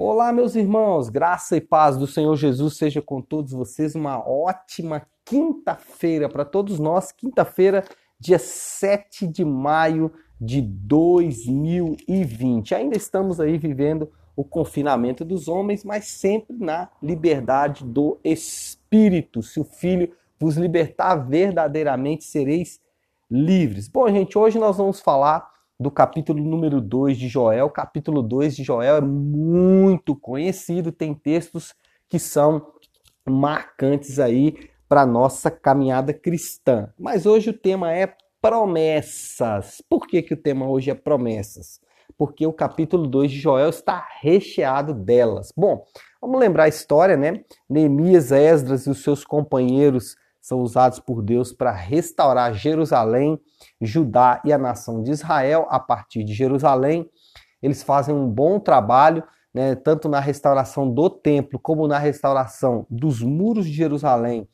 Olá, meus irmãos, graça e paz do Senhor Jesus seja com todos vocês. Uma ótima quinta-feira para todos nós. Quinta-feira, dia 7 de maio de 2020. Ainda estamos aí vivendo o confinamento dos homens, mas sempre na liberdade do Espírito. Se o Filho vos libertar verdadeiramente, sereis livres. Bom, gente, hoje nós vamos falar do capítulo número 2 de Joel. Capítulo 2 de Joel é muito conhecido, tem textos que são marcantes aí para nossa caminhada cristã. Mas hoje o tema é promessas. Por que, que o tema hoje é promessas? Porque o capítulo 2 de Joel está recheado delas. Bom, vamos lembrar a história, né? Neemias, Esdras e os seus companheiros são usados por Deus para restaurar Jerusalém, Judá e a nação de Israel a partir de Jerusalém. Eles fazem um bom trabalho, né, tanto na restauração do templo, como na restauração dos muros de Jerusalém,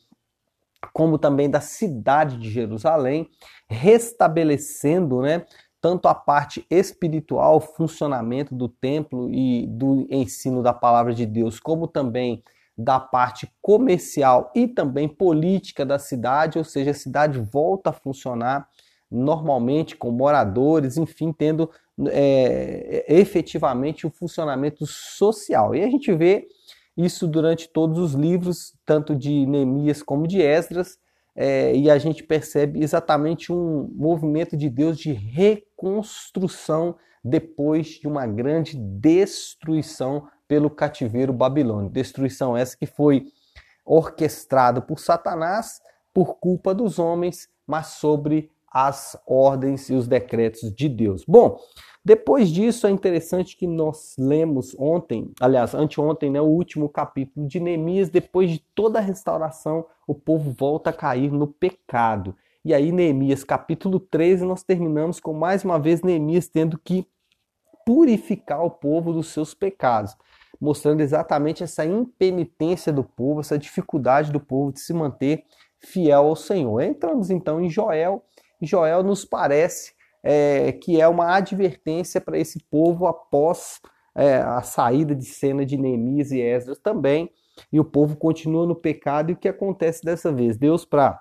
como também da cidade de Jerusalém, restabelecendo né, tanto a parte espiritual, funcionamento do templo e do ensino da palavra de Deus, como também da parte comercial e também política da cidade, ou seja, a cidade volta a funcionar normalmente com moradores, enfim, tendo é, efetivamente o funcionamento social. E a gente vê isso durante todos os livros, tanto de Neemias como de Esdras, é, e a gente percebe exatamente um movimento de Deus de reconstrução depois de uma grande destruição pelo cativeiro babilônico. Destruição essa que foi orquestrada por Satanás por culpa dos homens, mas sobre as ordens e os decretos de Deus. Bom, depois disso é interessante que nós lemos ontem, aliás, anteontem, né, o último capítulo de Neemias, depois de toda a restauração, o povo volta a cair no pecado. E aí Neemias capítulo 13 nós terminamos com mais uma vez Neemias tendo que purificar o povo dos seus pecados mostrando exatamente essa impenitência do povo, essa dificuldade do povo de se manter fiel ao Senhor. Entramos então em Joel, Joel nos parece é, que é uma advertência para esse povo após é, a saída de cena de Neemias e Esdras também, e o povo continua no pecado, e o que acontece dessa vez? Deus, para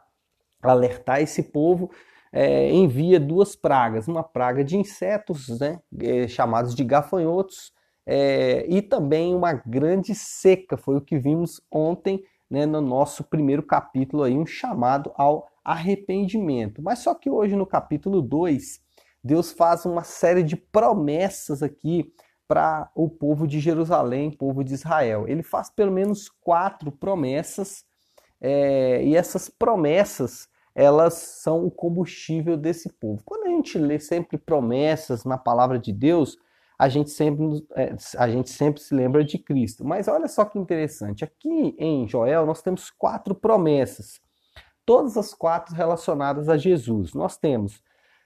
alertar esse povo, é, envia duas pragas, uma praga de insetos, né, é, chamados de gafanhotos, é, e também uma grande seca, foi o que vimos ontem né, no nosso primeiro capítulo, aí, um chamado ao arrependimento. Mas só que hoje no capítulo 2, Deus faz uma série de promessas aqui para o povo de Jerusalém, povo de Israel. Ele faz pelo menos quatro promessas, é, e essas promessas elas são o combustível desse povo. Quando a gente lê sempre promessas na palavra de Deus, a gente sempre, é, a gente sempre se lembra de Cristo. Mas olha só que interessante, aqui em Joel nós temos quatro promessas, todas as quatro relacionadas a Jesus. Nós temos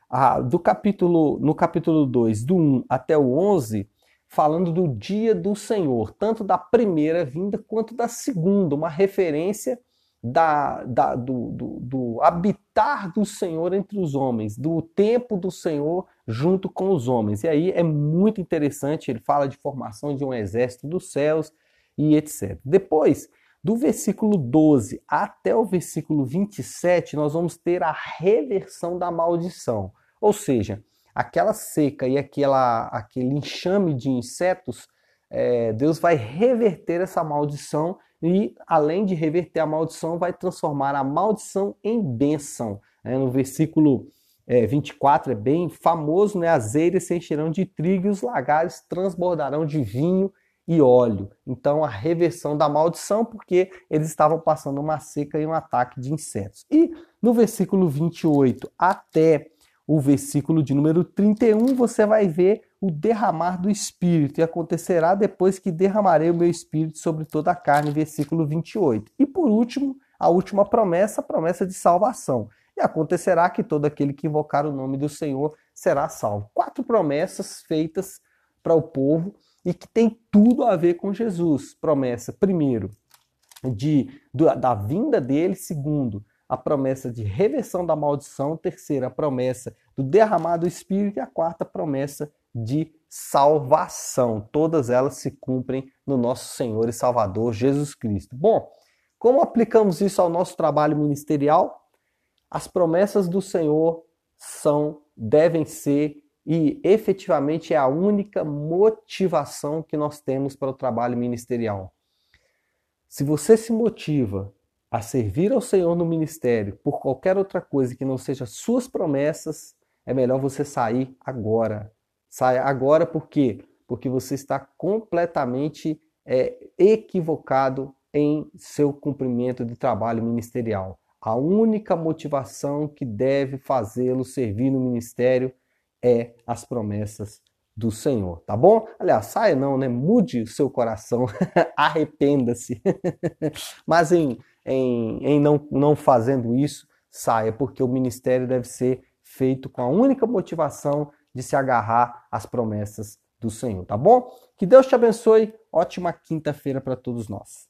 a, do capítulo, no capítulo 2, do 1 até o 11, falando do dia do Senhor, tanto da primeira vinda quanto da segunda, uma referência da, da do, do, do habitar do Senhor entre os homens, do tempo do Senhor junto com os homens. E aí é muito interessante, ele fala de formação de um exército dos céus e etc. Depois, do versículo 12 até o versículo 27, nós vamos ter a reversão da maldição. Ou seja, aquela seca e aquela, aquele enxame de insetos, é, Deus vai reverter essa maldição e, além de reverter a maldição, vai transformar a maldição em bênção. É, no versículo é, 24 é bem famoso, né? As eiras se encherão de trigo e os lagares transbordarão de vinho e óleo. Então, a reversão da maldição, porque eles estavam passando uma seca e um ataque de insetos. E no versículo 28 até o versículo de número 31, você vai ver o derramar do Espírito, e acontecerá depois que derramarei o meu Espírito sobre toda a carne, versículo 28. E por último, a última promessa, a promessa de salvação. E acontecerá que todo aquele que invocar o nome do Senhor será salvo. Quatro promessas feitas para o povo e que tem tudo a ver com Jesus. Promessa, primeiro, de, da vinda dele, segundo, a promessa de reversão da maldição, terceira, a promessa do derramar do Espírito e a quarta promessa de salvação. Todas elas se cumprem no nosso Senhor e Salvador Jesus Cristo. Bom, como aplicamos isso ao nosso trabalho ministerial? As promessas do Senhor são, devem ser e efetivamente é a única motivação que nós temos para o trabalho ministerial. Se você se motiva a servir ao Senhor no ministério por qualquer outra coisa que não seja suas promessas, é melhor você sair agora. Saia agora por quê? Porque você está completamente é, equivocado em seu cumprimento de trabalho ministerial. A única motivação que deve fazê-lo servir no ministério é as promessas do Senhor, tá bom? Aliás, saia não, né? Mude o seu coração, arrependa-se. Mas em, em, em não, não fazendo isso, saia, porque o ministério deve ser feito com a única motivação de se agarrar às promessas do Senhor, tá bom? Que Deus te abençoe. Ótima quinta-feira para todos nós.